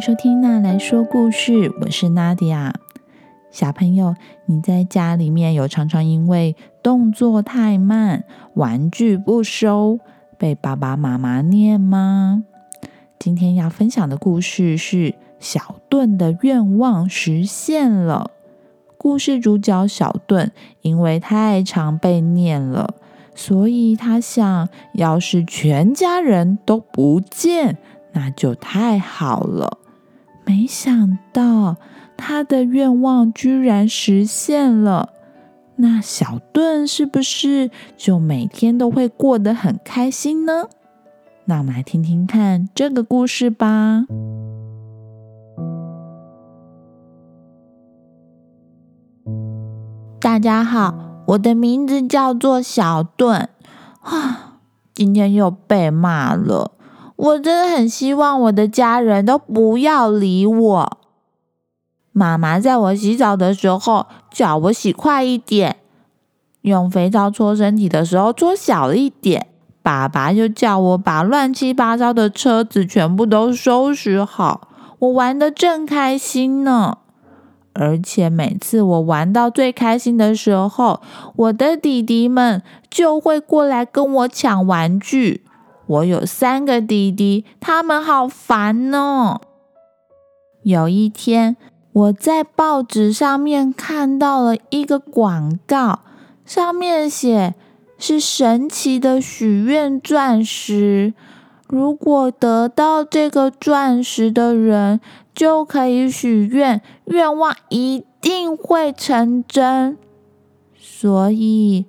收听娜来说故事，我是娜迪亚。小朋友，你在家里面有常常因为动作太慢、玩具不收，被爸爸妈妈念吗？今天要分享的故事是小顿的愿望实现了。故事主角小顿因为太常被念了，所以他想要是全家人都不见，那就太好了。没想到。他的愿望居然实现了，那小顿是不是就每天都会过得很开心呢？那我们来听听看这个故事吧。大家好，我的名字叫做小顿。啊，今天又被骂了，我真的很希望我的家人都不要理我。妈妈在我洗澡的时候叫我洗快一点，用肥皂搓身体的时候搓小一点。爸爸就叫我把乱七八糟的车子全部都收拾好。我玩的正开心呢，而且每次我玩到最开心的时候，我的弟弟们就会过来跟我抢玩具。我有三个弟弟，他们好烦呢。有一天。我在报纸上面看到了一个广告，上面写是神奇的许愿钻石，如果得到这个钻石的人就可以许愿，愿望一定会成真。所以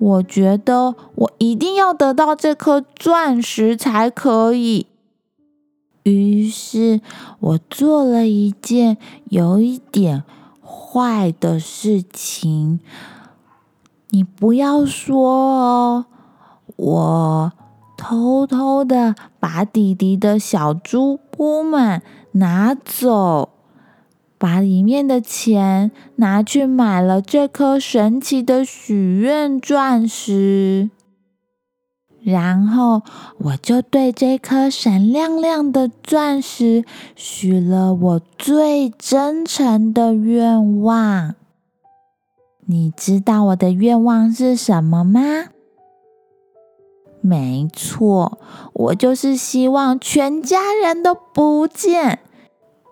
我觉得我一定要得到这颗钻石才可以。于是我做了一件有一点坏的事情，你不要说哦。我偷偷的把弟弟的小猪铺满拿走，把里面的钱拿去买了这颗神奇的许愿钻石。然后我就对这颗闪亮亮的钻石许了我最真诚的愿望。你知道我的愿望是什么吗？没错，我就是希望全家人都不见，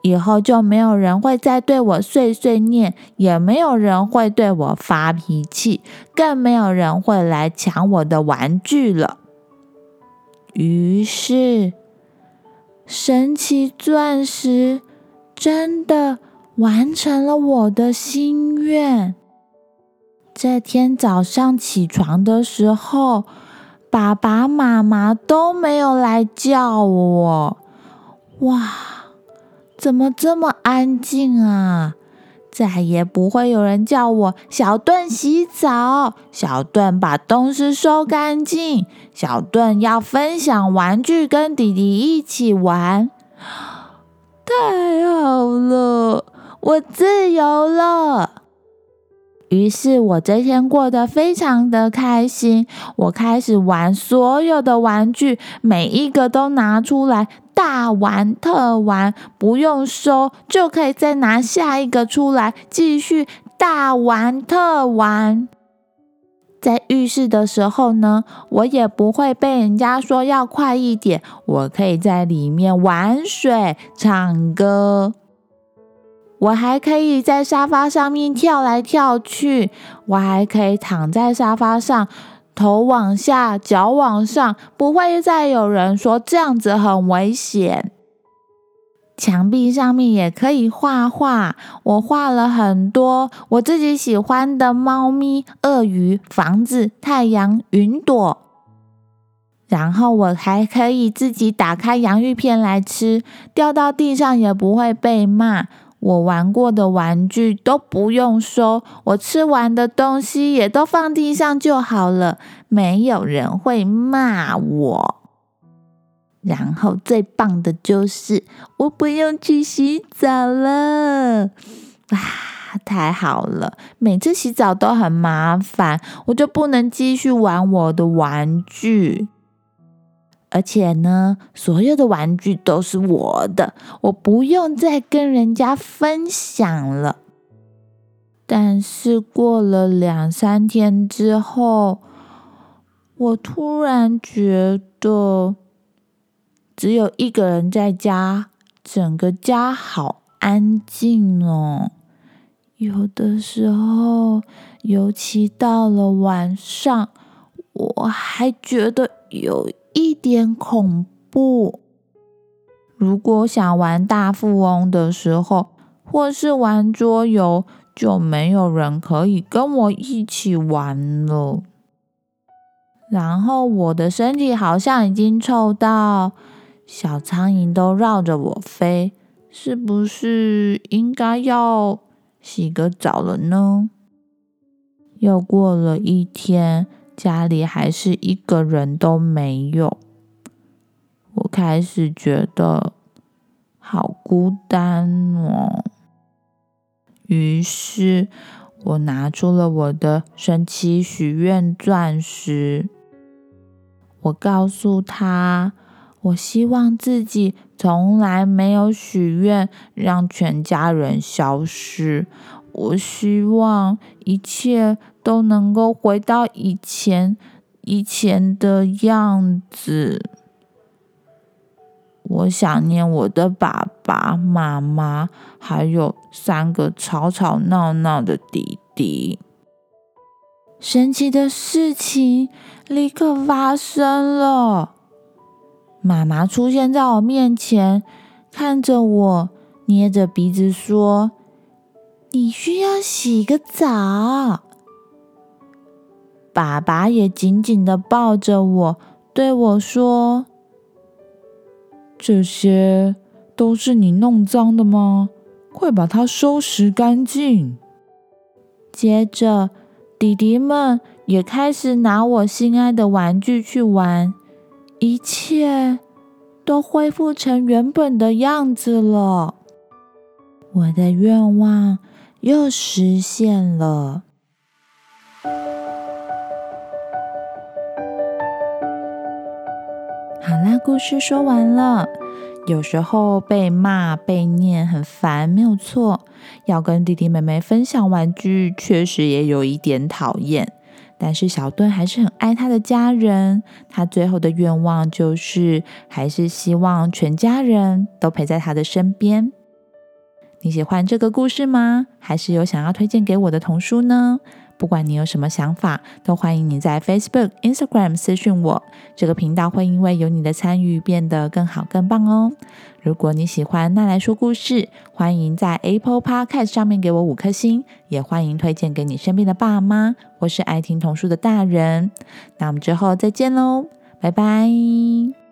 以后就没有人会再对我碎碎念，也没有人会对我发脾气，更没有人会来抢我的玩具了。于是，神奇钻石真的完成了我的心愿。这天早上起床的时候，爸爸妈妈都没有来叫我。哇，怎么这么安静啊？再也不会有人叫我小顿洗澡，小顿把东西收干净，小顿要分享玩具跟弟弟一起玩。太好了，我自由了。于是我这天过得非常的开心，我开始玩所有的玩具，每一个都拿出来。大玩特玩，不用收就可以再拿下一个出来，继续大玩特玩。在浴室的时候呢，我也不会被人家说要快一点，我可以在里面玩水、唱歌。我还可以在沙发上面跳来跳去，我还可以躺在沙发上。头往下，脚往上，不会再有人说这样子很危险。墙壁上面也可以画画，我画了很多我自己喜欢的猫咪、鳄鱼、房子、太阳、云朵。然后我还可以自己打开洋芋片来吃，掉到地上也不会被骂。我玩过的玩具都不用收，我吃完的东西也都放地上就好了，没有人会骂我。然后最棒的就是我不用去洗澡了，哇，太好了！每次洗澡都很麻烦，我就不能继续玩我的玩具。而且呢，所有的玩具都是我的，我不用再跟人家分享了。但是过了两三天之后，我突然觉得只有一个人在家，整个家好安静哦。有的时候，尤其到了晚上，我还觉得有一点恐怖。如果想玩大富翁的时候，或是玩桌游。就没有人可以跟我一起玩了。然后我的身体好像已经臭到小苍蝇都绕着我飞，是不是应该要洗个澡了呢？又过了一天，家里还是一个人都没有，我开始觉得好孤单哦。于是我拿出了我的神奇许愿钻石。我告诉他，我希望自己从来没有许愿让全家人消失。我希望一切都能够回到以前以前的样子。我想念我的爸爸妈妈，还有三个吵吵闹闹的弟弟。神奇的事情立刻发生了，妈妈出现在我面前，看着我，捏着鼻子说：“你需要洗个澡。”爸爸也紧紧的抱着我，对我说。这些都是你弄脏的吗？快把它收拾干净。接着，弟弟们也开始拿我心爱的玩具去玩，一切都恢复成原本的样子了。我的愿望又实现了。故事说完了。有时候被骂、被念很烦，没有错。要跟弟弟妹妹分享玩具，确实也有一点讨厌。但是小盾还是很爱他的家人。他最后的愿望就是，还是希望全家人都陪在他的身边。你喜欢这个故事吗？还是有想要推荐给我的童书呢？不管你有什么想法，都欢迎你在 Facebook、Instagram 私讯我。这个频道会因为有你的参与变得更好、更棒哦。如果你喜欢那来说故事，欢迎在 Apple Podcast 上面给我五颗星，也欢迎推荐给你身边的爸妈或是爱听童书的大人。那我们之后再见喽，拜拜。